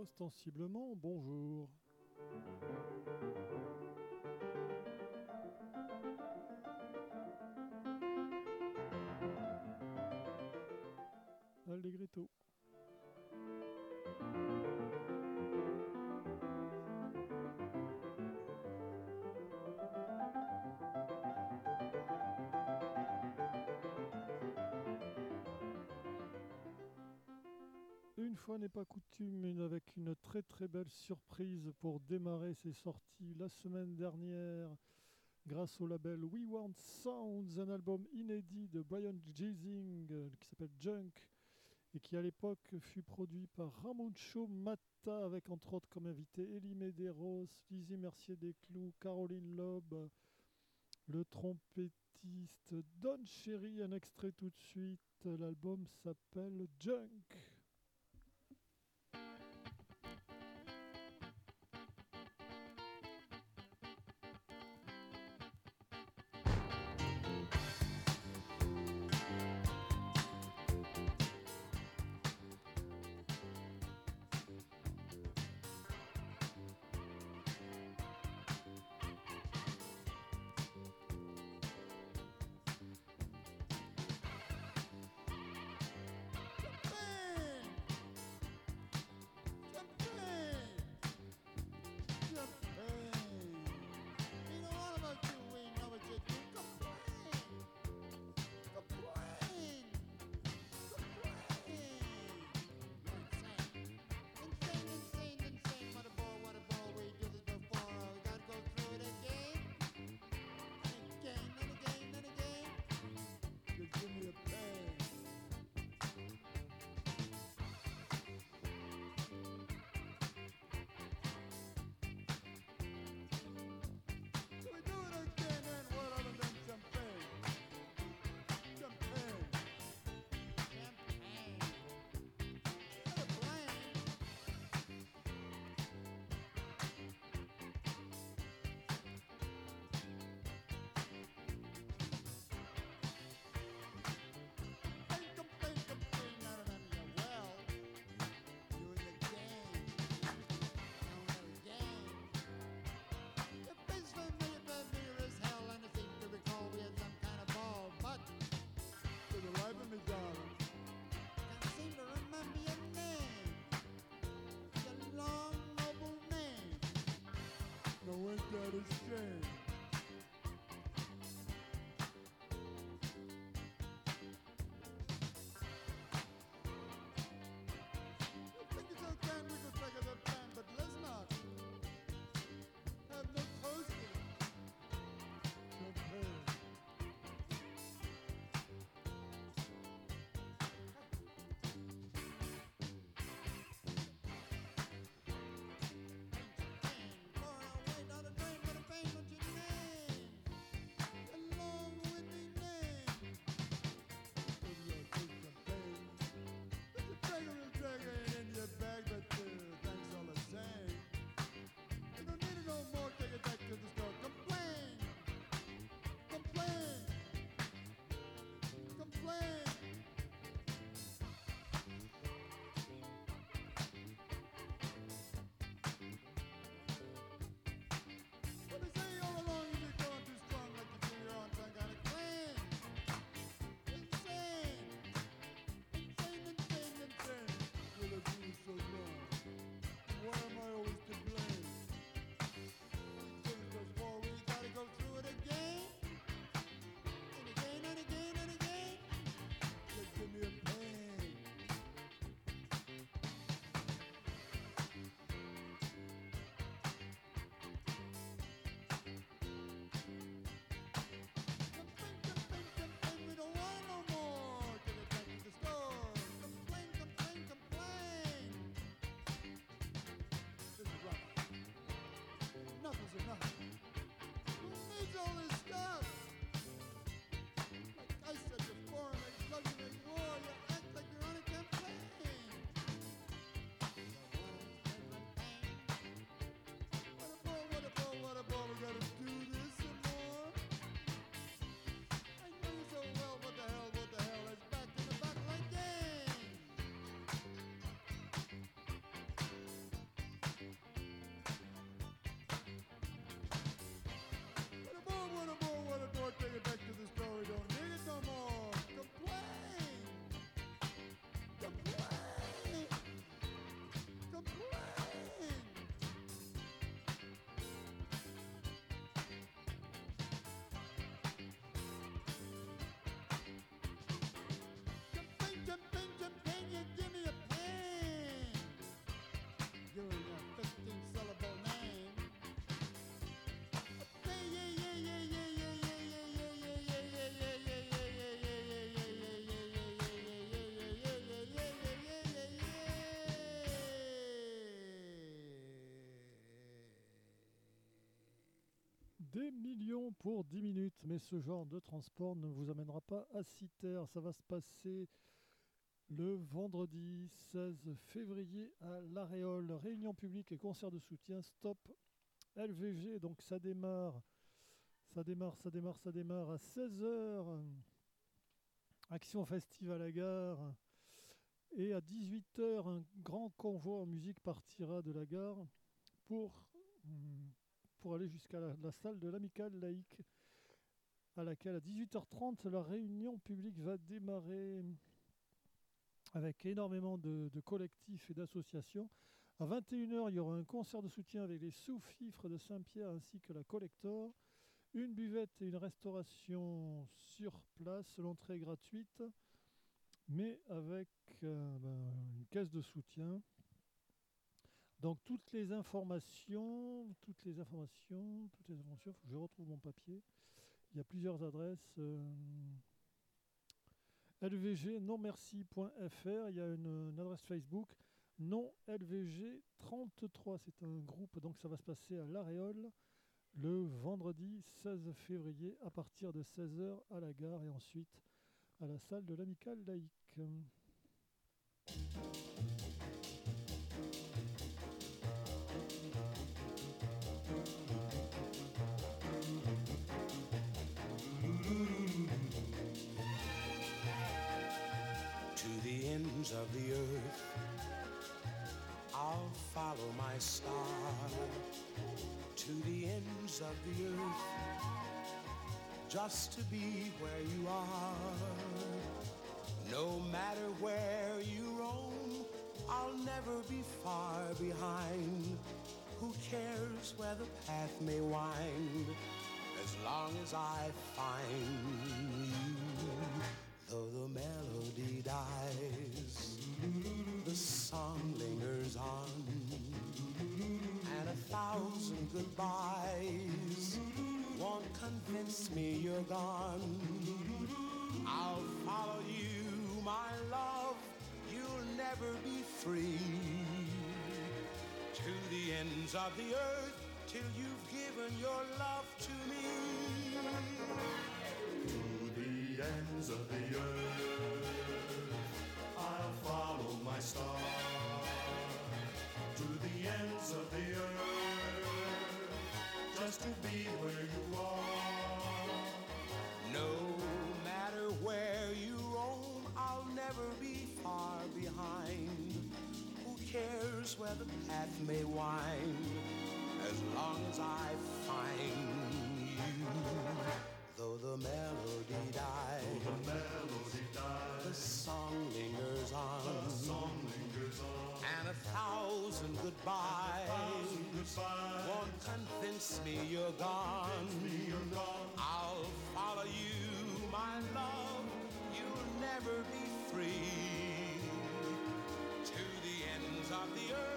Ostensiblement, bonjour. Allegretto. Une fois n'est pas coutume, avec une très très belle surprise pour démarrer ces sorties la semaine dernière grâce au label We Want Sounds, un album inédit de Brian Jazing euh, qui s'appelle Junk et qui à l'époque fut produit par Ramoncho Mata avec entre autres comme invité Elie Medeiros, Lizzie Mercier Desclous, Caroline Loeb, le trompettiste Don Cherry, un extrait tout de suite. L'album s'appelle Junk. strange. Pour 10 minutes, mais ce genre de transport ne vous amènera pas à Citer. Ça va se passer le vendredi 16 février à l'Aréole. Réunion publique et concert de soutien. Stop LVG. Donc ça démarre, ça démarre, ça démarre, ça démarre à 16h. Action festive à la gare. Et à 18h, un grand convoi en musique partira de la gare pour aller jusqu'à la, salle de l'amicale laïque, à laquelle à 18h30 la réunion publique va démarrer avec énormément de, collectifs et d'associations. À 21h, il y aura un concert de soutien avec les sous-fifres de Saint-Pierre ainsi que la Collector. Une buvette et une restauration sur place, l'entrée gratuite, mais avec euh, ben, une caisse de soutien. Donc toutes les informations, toutes les informations, toutes les informations, faut que je retrouve mon papier. Il y a plusieurs adresses. Euh, lvg il y a une, adresse Facebook non LVG 33, c'est un groupe, donc ça va se passer à l'Aréole le vendredi 16 février à partir de 16h à la gare et ensuite à la salle de l'amicale laïque. Of the earth. I'll follow my star to the ends of the earth just to be where you are. No matter where you roam, I'll never be far behind. Who cares where the path may wind as long as I find you? Goodbyes won't convince me you're gone. I'll follow you, my love, you'll never be free. To the ends of the earth, till you've given your love to me To the ends of the earth. To be where you are. No matter where you roam, I'll never be far behind. Who cares where the path may wind, as long as I find you? Though the melody dies, the melody dies, the song lingers on, the song lingers on, and a thousand goodbyes, convince me you're gone. Me you're gone. I'll follow you, my love. You'll never be free to the ends of the earth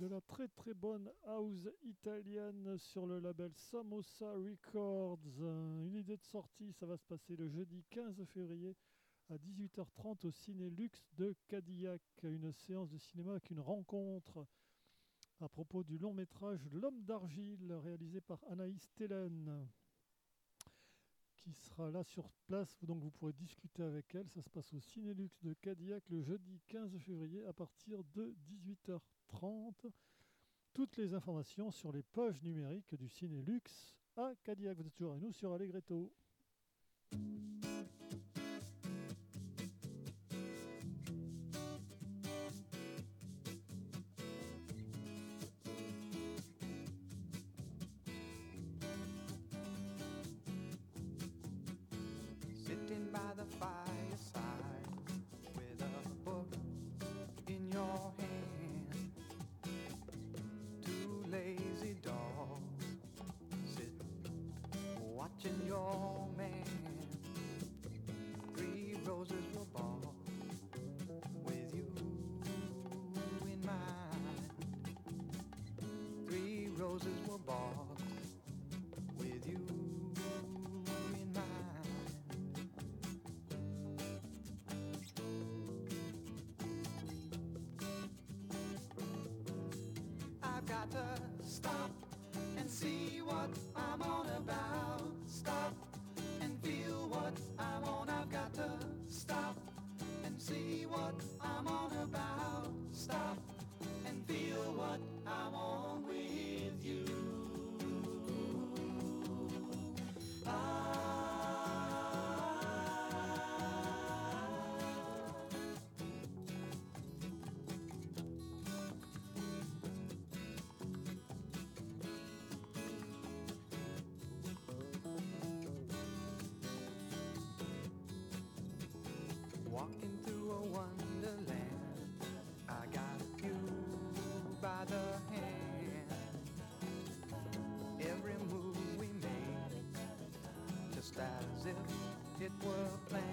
de la très très bonne house italienne sur le label Samosa Records. Une idée de sortie, ça va se passer le jeudi 15 février à 18h30 au Ciné Luxe de Cadillac. Une séance de cinéma avec une rencontre à propos du long métrage L'homme d'argile réalisé par Anaïs Tellen qui sera là sur place, donc vous pourrez discuter avec elle. Ça se passe au Cinélux de Cadillac le jeudi 15 février à partir de 18h30. Toutes les informations sur les pages numériques du Cinélux à Cadillac. Vous êtes toujours avec nous sur Allegretto. Stop and see what I'm on about. Stop and feel what I'm on. I've got to stop and see what as if it were planned.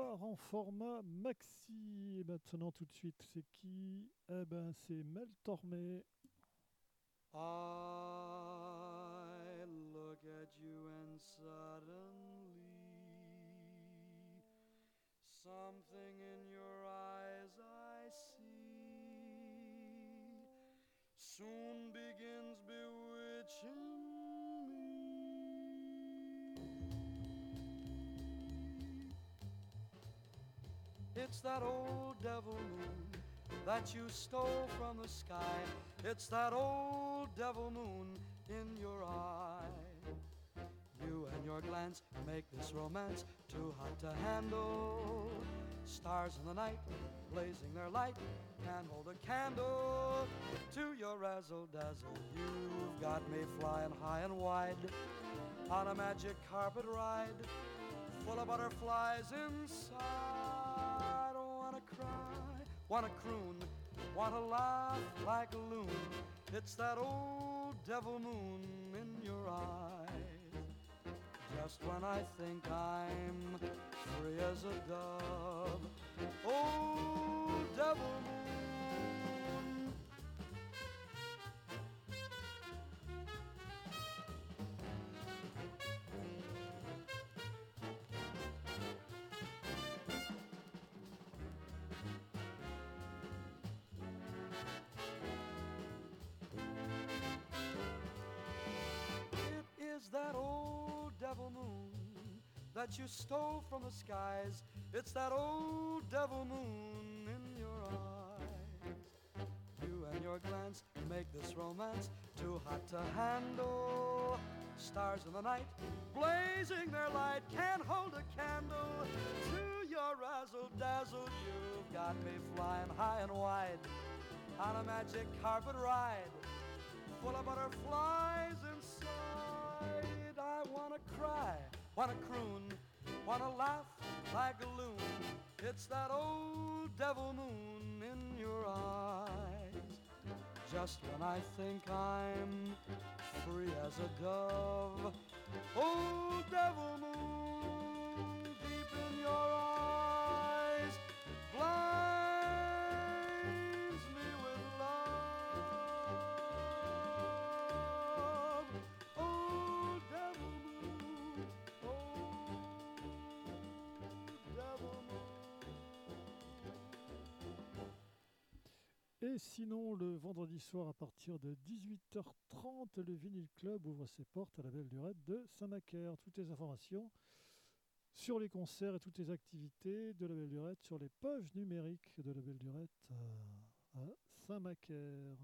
Soir en format maxi. Et maintenant, tout de suite, c'est qui? Eh ben, c'est Mel Tormé. I look at you and suddenly something in your eyes I see soon begins bewitching It's that old devil moon that you stole from the sky. It's that old devil moon in your eye. You and your glance make this romance too hot to handle. Stars in the night, blazing their light, can't hold a candle to your razzle dazzle. You've got me flying high and wide on a magic carpet ride, full of butterflies inside. I don't wanna cry, wanna croon, wanna laugh like a loon. It's that old devil moon in your eyes. Just when I think I'm free as a dove, old devil moon. That old devil moon that you stole from the skies. It's that old devil moon in your eyes. You and your glance make this romance too hot to handle. Stars in the night, blazing their light, can't hold a candle to your razzle dazzle. You've got me flying high and wide on a magic carpet ride full of butterflies inside. I wanna cry, wanna croon, wanna laugh like a loon. It's that old devil moon in your eyes. Just when I think I'm free as a dove, old devil moon deep in your eyes Et sinon, le vendredi soir à partir de 18h30, le Vinyl Club ouvre ses portes à la Belle Lurette de Saint-Macaire. Toutes les informations sur les concerts et toutes les activités de la Belle Lurette sur les pages numériques de la Belle Lurette à, à Saint-Macaire.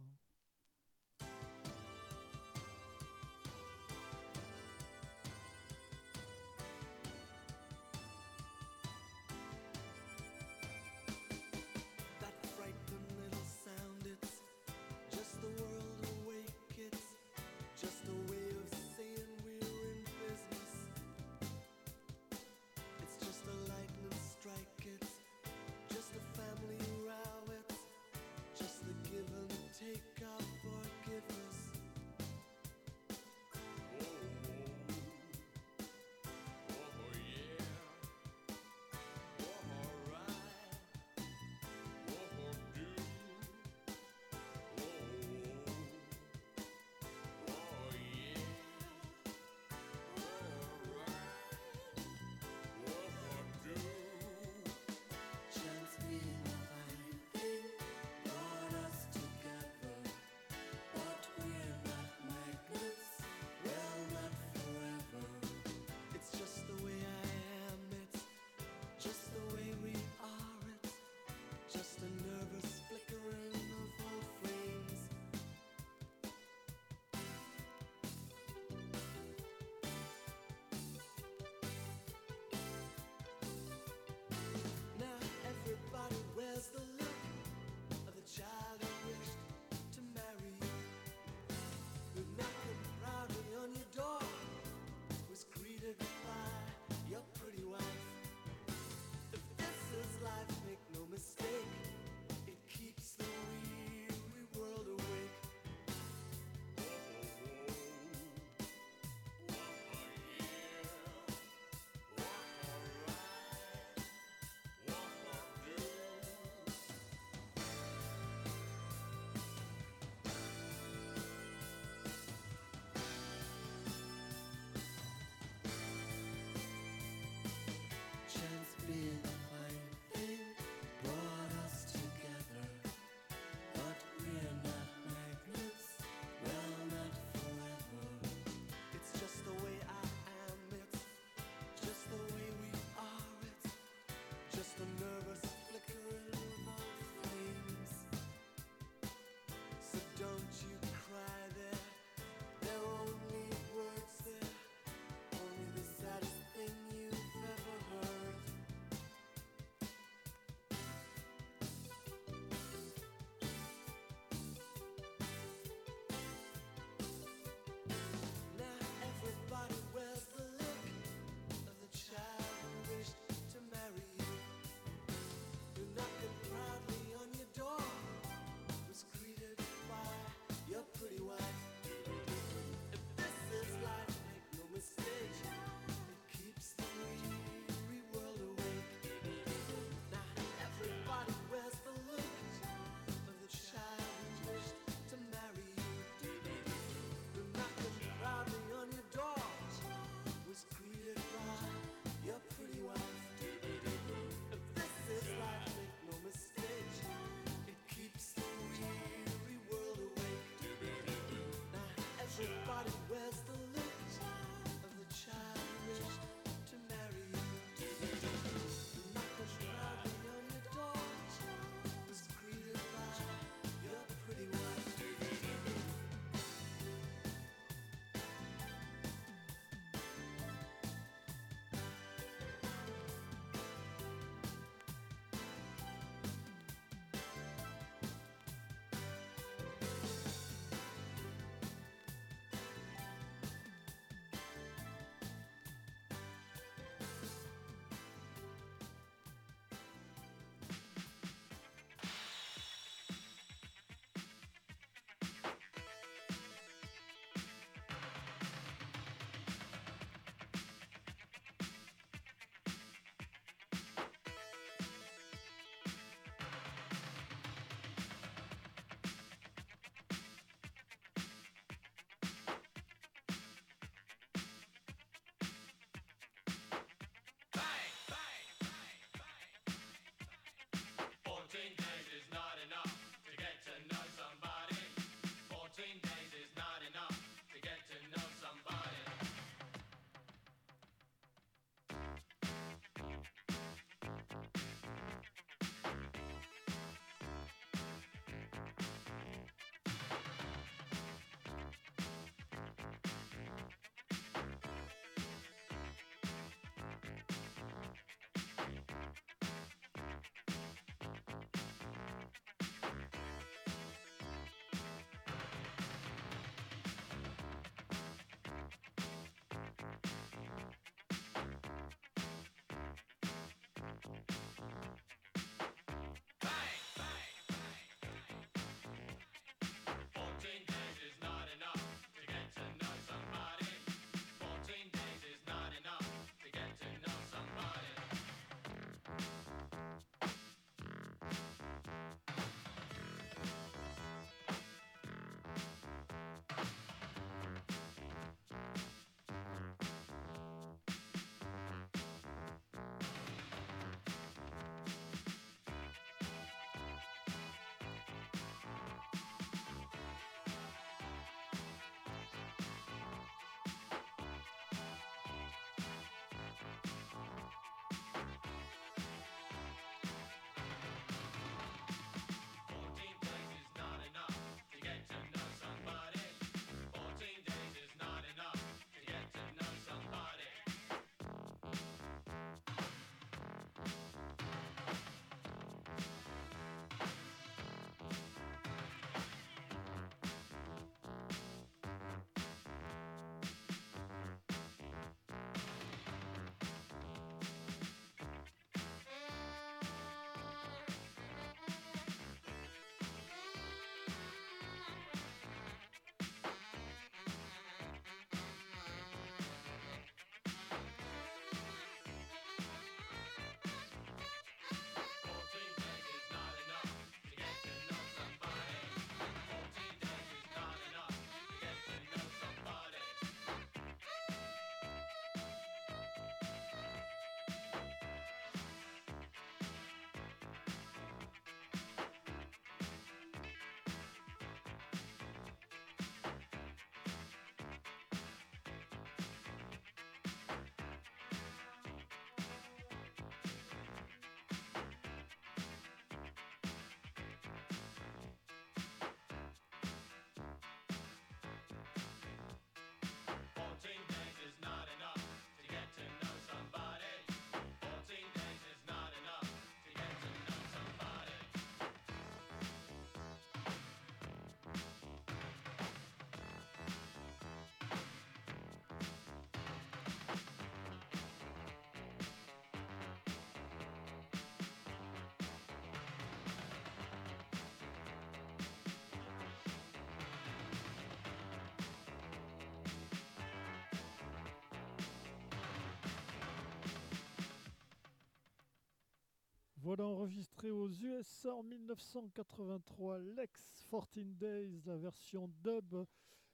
Voilà enregistré aux USA en 1983, Lex 14 Days, la version dub.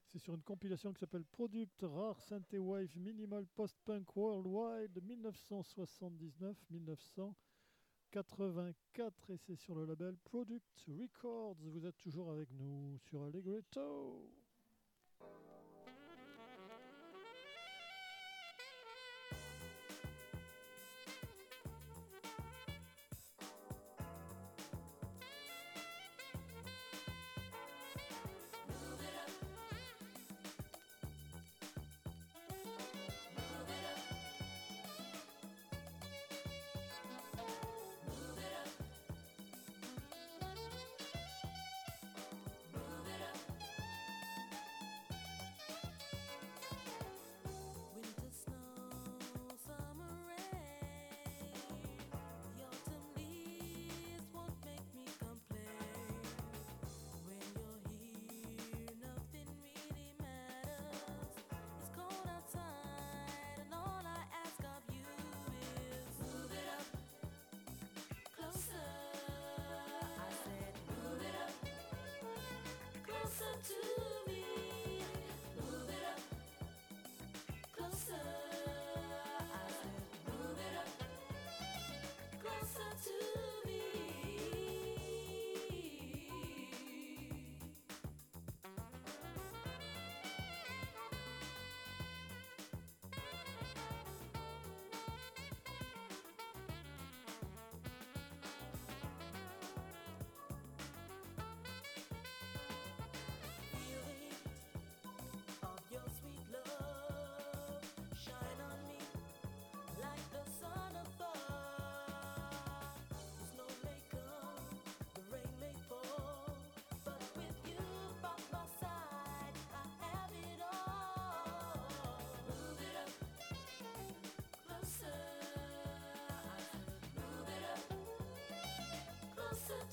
C'est sur une compilation qui s'appelle Product Rare Synthwave Wave Minimal Post-Punk Worldwide 1979-1984 et c'est sur le label Product Records. Vous êtes toujours avec nous sur Allegretto. to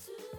to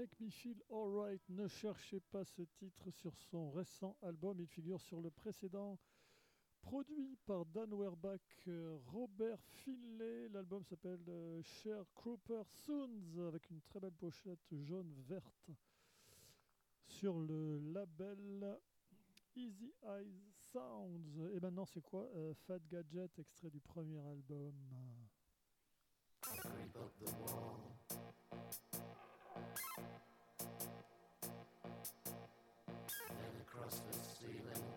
Make Me Feel Alright. Ne cherchez pas ce titre sur son récent album. Il figure sur le précédent. Produit par Dan Werbach, euh, Robert Finlay. L'album s'appelle euh, Sharecropper Soons avec une très belle pochette jaune-verte sur le label Easy Eyes Sounds. Et maintenant, c'est quoi Euh, Fat Gadget, extrait du premier album? across the ceiling.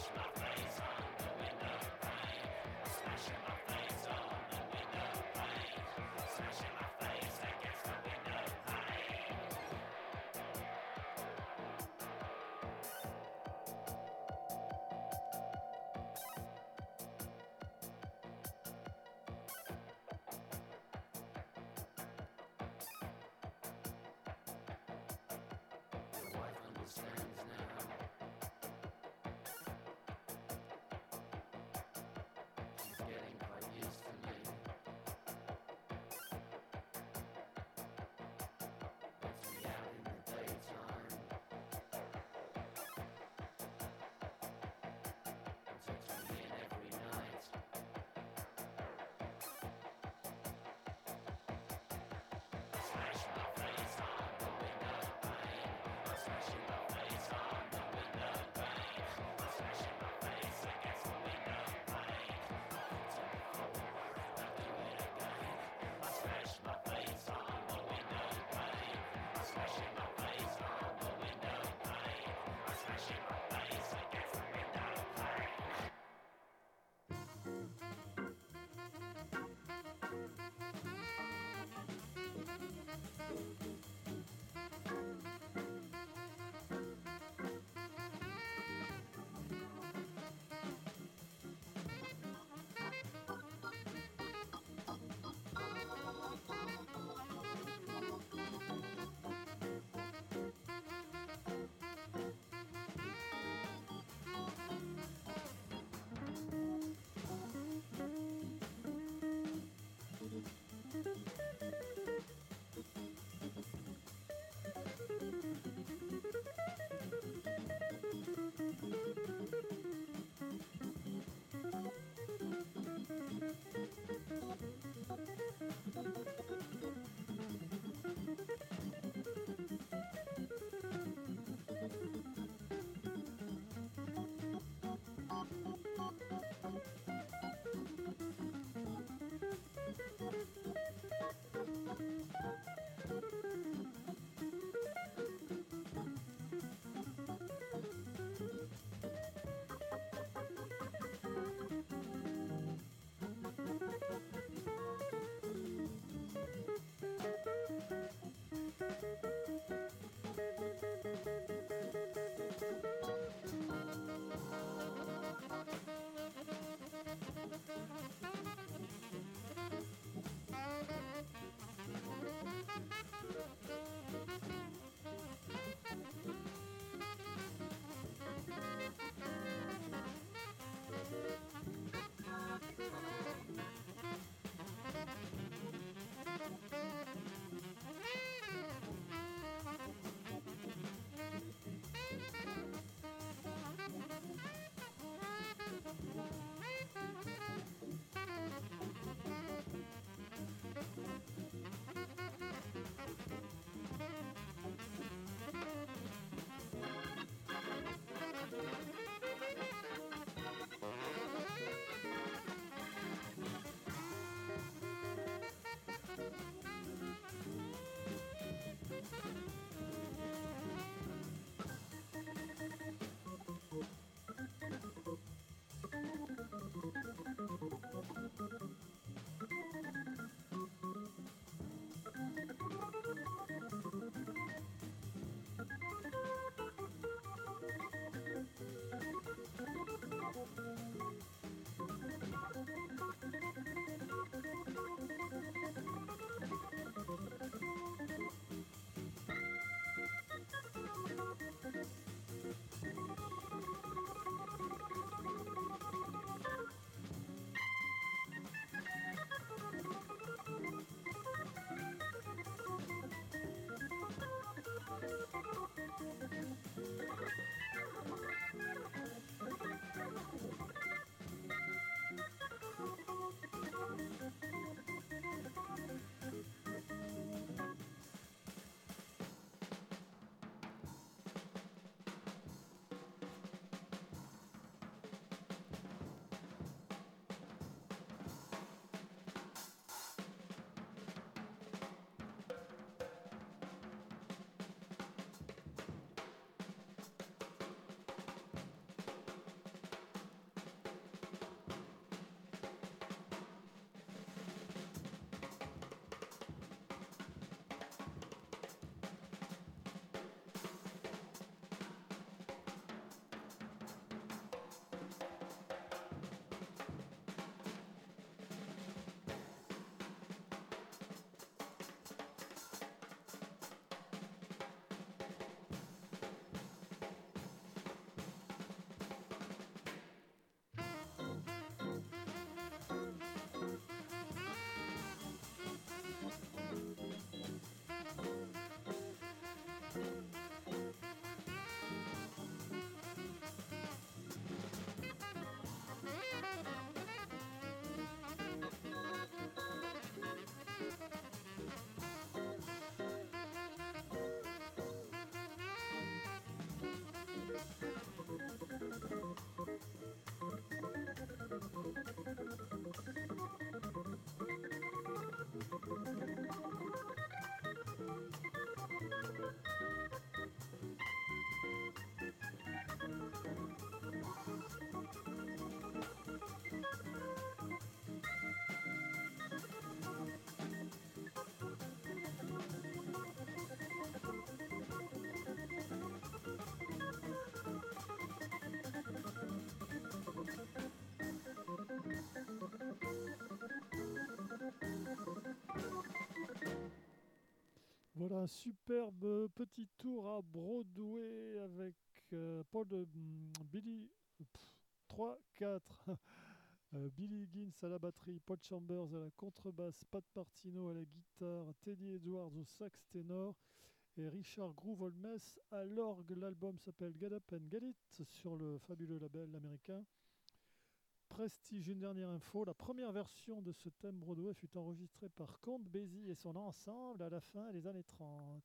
Smash Un superbe petit tour à Broadway avec euh, Paul de mm, Billy 3 4 Euh, Billy Higgins à la batterie, Paul Chambers à la contrebasse, Pat Martino à la guitare, Teddy Edwards au sax ténor et Richard Groove à l'orgue. L'album s'appelle Get Up and Get It sur le fabuleux label américain Prestige. Une dernière info, la première version de ce thème Broadway fut enregistrée par Count Basie et son ensemble à la fin des années 30.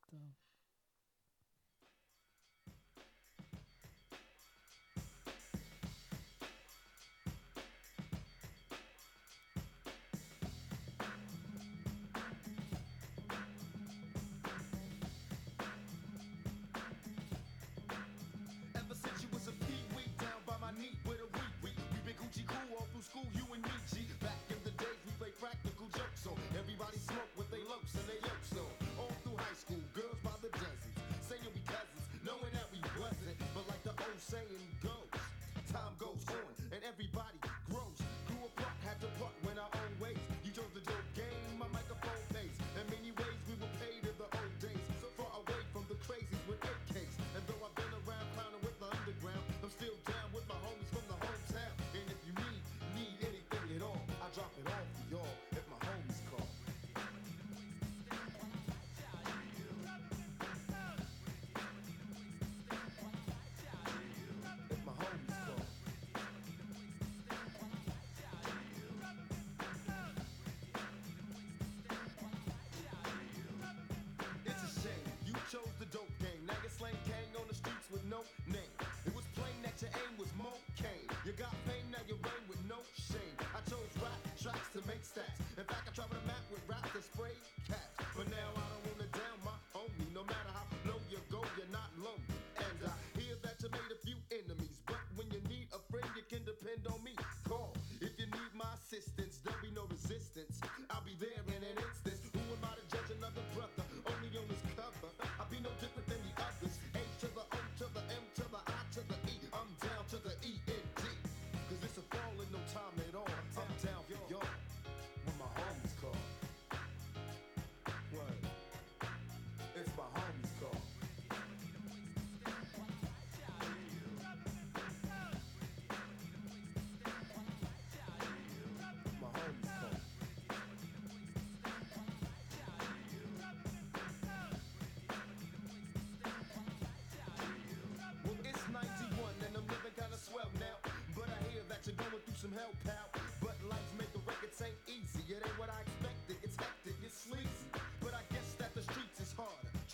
To make stats. In fact, I travel the map with raps that spray cats. But now I don't wanna down my homie. No matter how low you go, you're not lonely. And I hear that you made a few enemies. But when you need a friend, you can depend on me.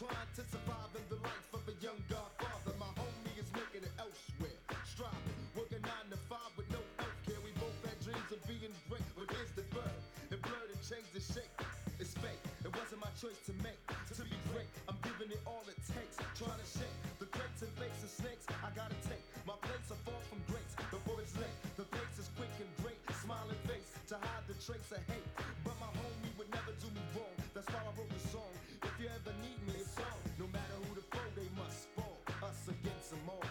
Trying to survive in the life of a young godfather. My homie is making it elsewhere. Striving, working nine to five with no health care. We both had dreams of being great, but here's the bird. It blurred and changed the shape. It's fake. It wasn't my choice to make. To be great, I'm giving it all it takes. Trying to shake the crates and fakes and snakes. I gotta take my place are far from grace before it's late. The pace is quick and great. Smiling face to hide the trace of hate. some more.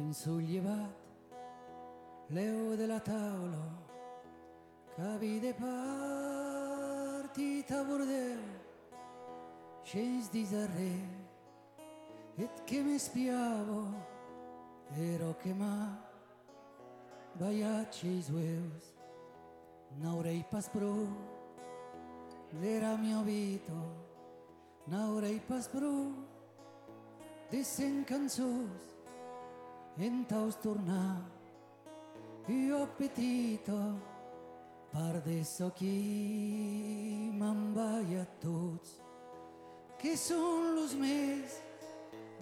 Che in sollievat leo della tavola capite partita bordeo scesi di sarre et che mi spiavo ero che ma baiacci i sueus n'aurei pas pro l'era mio vito n'aurei pas pro dissen canzos en taus tornar jo petita per des aquí a que són los més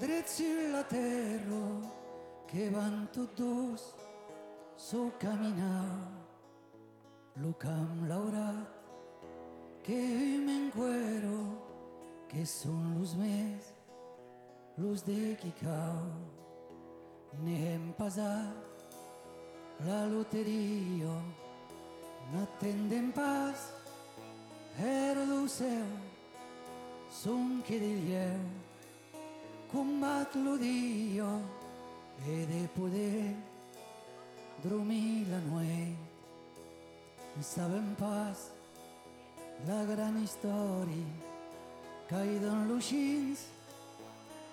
drets la terra que van tots dos so caminar. Lo camp laurat que m'encuero que són los més los de qui cau hem pasat la loteria n'attendem pas era do céu som que dieu combat lo dia e de poder dormir la nuit sabem pas la gran història caïda en luxins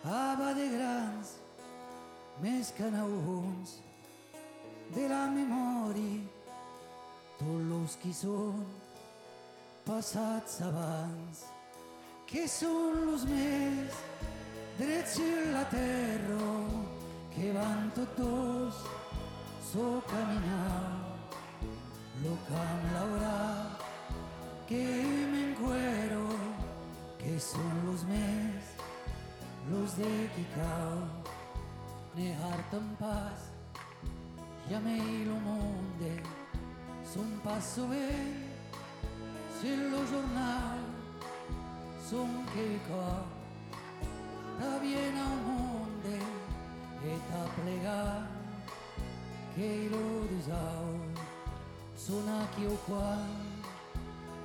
de grans que alguns de la memòria tots los qui són passats abans que són los més drets sur la terra que van tots so caminar lo camp laurat que me encuero que son los més los de Kikau nehartam pas ja meil on onde son passo ben se lo jornal son che qua da bien a onde e ta plega. Che lo disau son aquí o qua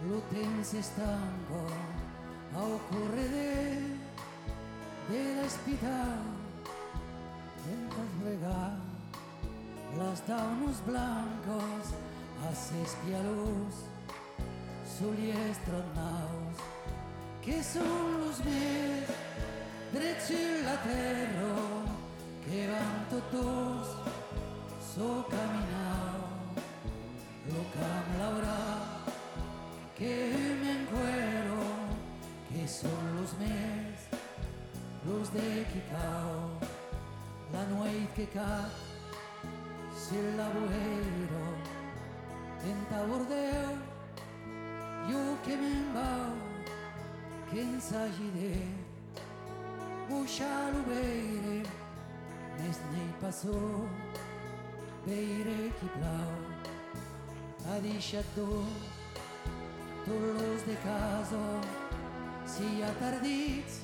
lo tense stanco a occorrere della spitale Mientras regar las daunos blancos a ses pialos soliestronaus que son los drets sur la terra que van todos so caminau lo cam laurat que me encuero que son los més los de Kikau la nuit che cade sul labuero tenta bordeo io che mi imbao che insagide buscia lubere nesne passò beire chi plao adiscia tu turlos de caso si a tardiz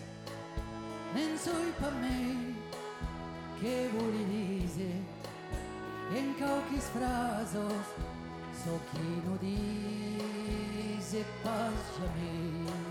non soy pa' me Che voli volinese in cauquis frasos so chi kino dise a me.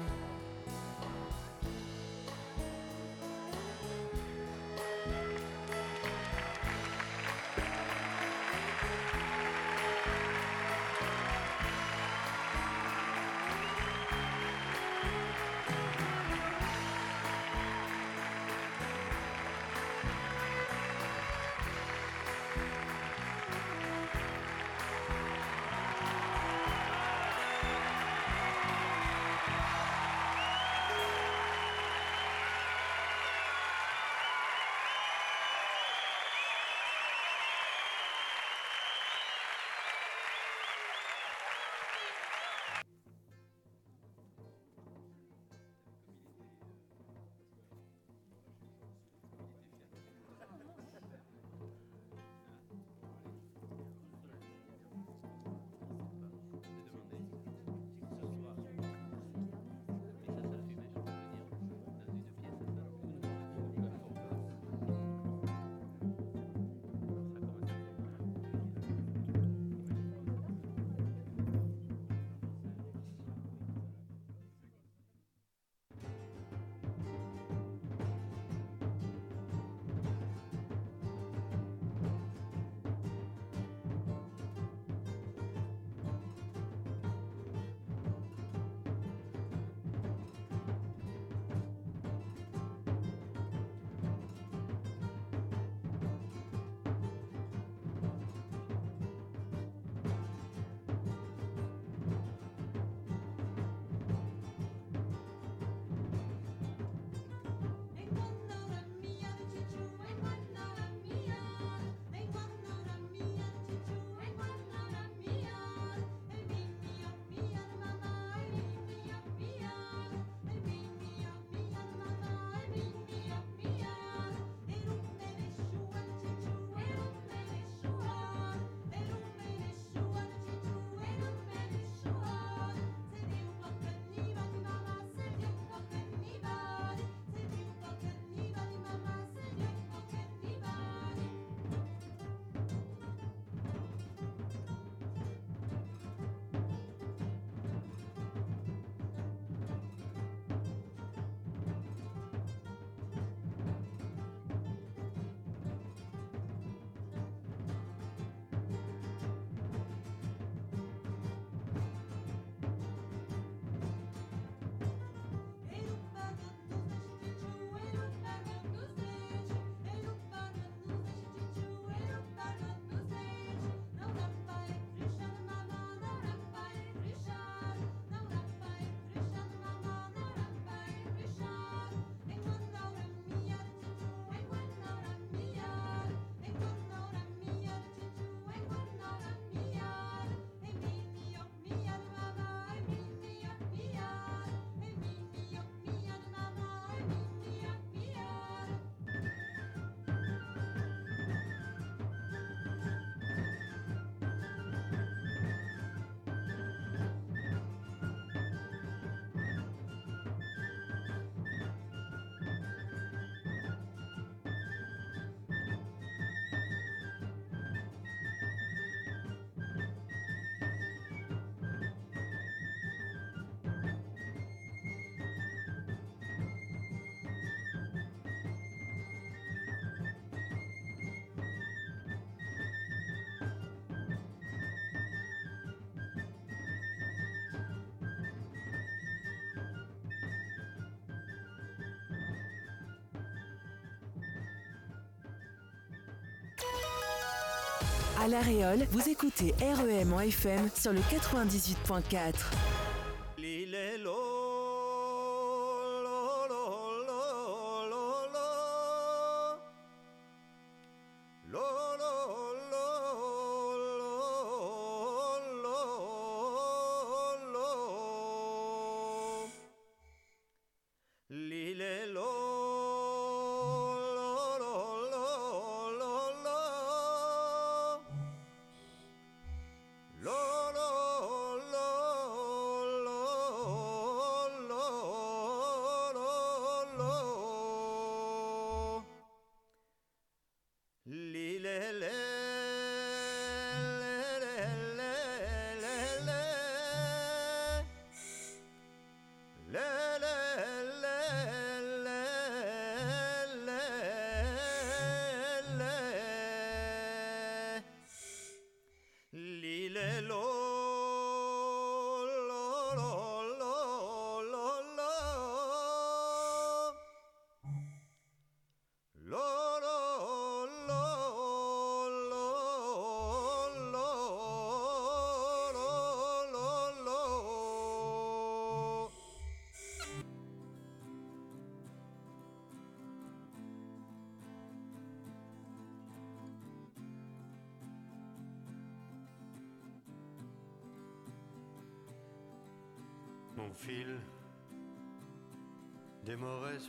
À La Réole, vous écoutez REM en FM sur le 98.4.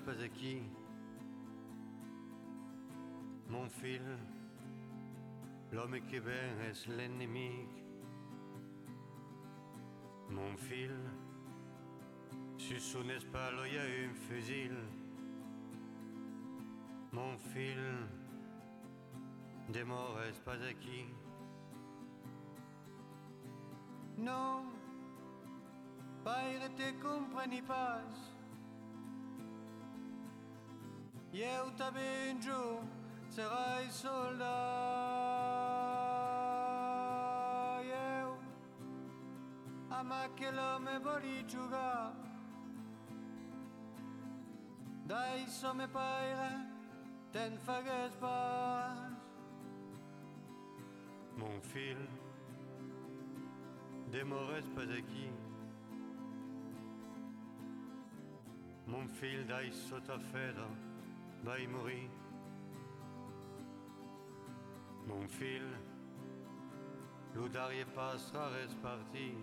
pas acquis. Mon fil, l'homme qui bien est l'ennemi? Mon fil, sur son espalde il y a un fusil. Mon fil, des mauvaises pas acquis? Non, Père te compreni pas. Eu te venjo, serai soldat. Eu, ama che l'homme voli giocare. Dai some pare, ten fagues pas. Mon fil, des mauvaises pas acquis. Mon fil dai sotto feda, vai morì. Mon fil, l'oudarie passera reste parti.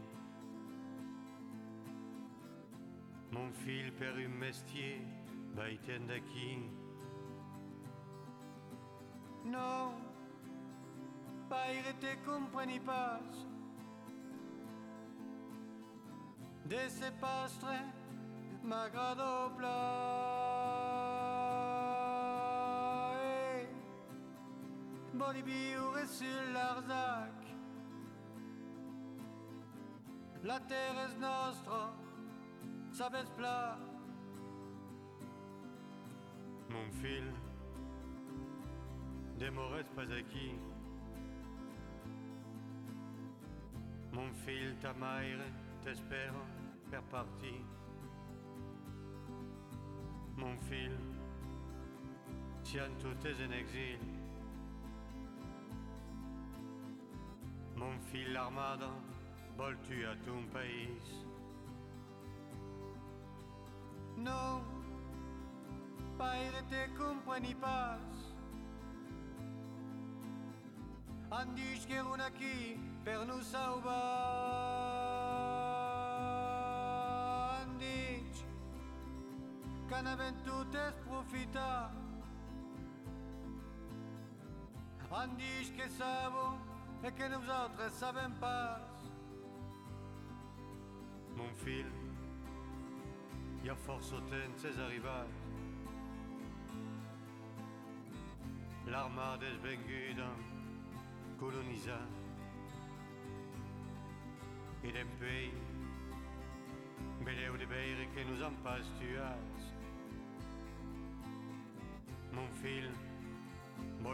Mon fil per un mestier, tende qui? Non, Père te compreni pas. De se pastre, m'agrado pla. Boliviure sur l'Arzac? La terre est nostra, sabes pla. Mon fil, des pas acquis. Mon fil, ta mère t'espère faire partie. Mon fil, si en tout est en exil. Mon fil, l'armada, vole-tu à ton pays. Non, Père te compreni pas. Han dit que un aquí per nous salvar. Han dit que n'avem tot es profitar. Han dit que que nosaltres sabem pas. Mon fil, hi ha força temps és arribat. L'armada és venguda, colonitzat. I d'empei, vedeu de veure que nos han pas tuats. Mon fil,